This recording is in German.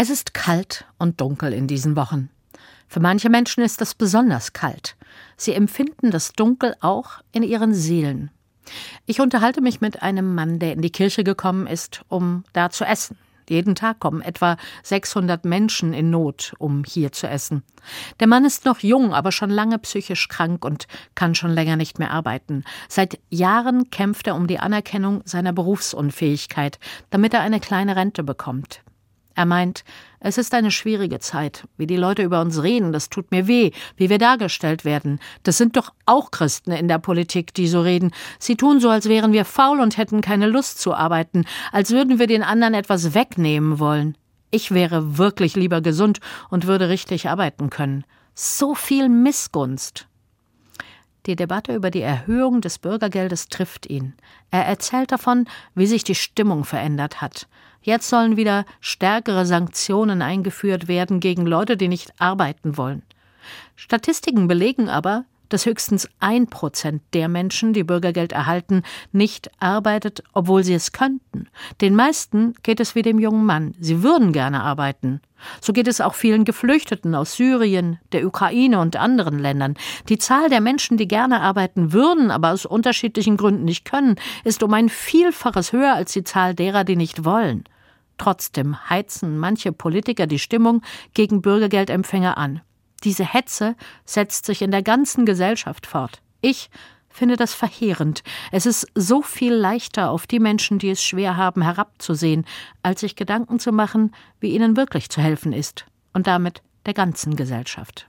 Es ist kalt und dunkel in diesen Wochen. Für manche Menschen ist es besonders kalt. Sie empfinden das Dunkel auch in ihren Seelen. Ich unterhalte mich mit einem Mann, der in die Kirche gekommen ist, um da zu essen. Jeden Tag kommen etwa 600 Menschen in Not, um hier zu essen. Der Mann ist noch jung, aber schon lange psychisch krank und kann schon länger nicht mehr arbeiten. Seit Jahren kämpft er um die Anerkennung seiner Berufsunfähigkeit, damit er eine kleine Rente bekommt. Er meint, es ist eine schwierige Zeit. Wie die Leute über uns reden, das tut mir weh, wie wir dargestellt werden. Das sind doch auch Christen in der Politik, die so reden. Sie tun so, als wären wir faul und hätten keine Lust zu arbeiten, als würden wir den anderen etwas wegnehmen wollen. Ich wäre wirklich lieber gesund und würde richtig arbeiten können. So viel Missgunst. Die Debatte über die Erhöhung des Bürgergeldes trifft ihn. Er erzählt davon, wie sich die Stimmung verändert hat. Jetzt sollen wieder stärkere Sanktionen eingeführt werden gegen Leute, die nicht arbeiten wollen. Statistiken belegen aber, dass höchstens ein Prozent der Menschen, die Bürgergeld erhalten, nicht arbeitet, obwohl sie es könnten. Den meisten geht es wie dem jungen Mann. Sie würden gerne arbeiten. So geht es auch vielen Geflüchteten aus Syrien, der Ukraine und anderen Ländern. Die Zahl der Menschen, die gerne arbeiten würden, aber aus unterschiedlichen Gründen nicht können, ist um ein Vielfaches höher als die Zahl derer, die nicht wollen. Trotzdem heizen manche Politiker die Stimmung gegen Bürgergeldempfänger an. Diese Hetze setzt sich in der ganzen Gesellschaft fort. Ich finde das verheerend. Es ist so viel leichter, auf die Menschen, die es schwer haben, herabzusehen, als sich Gedanken zu machen, wie ihnen wirklich zu helfen ist, und damit der ganzen Gesellschaft.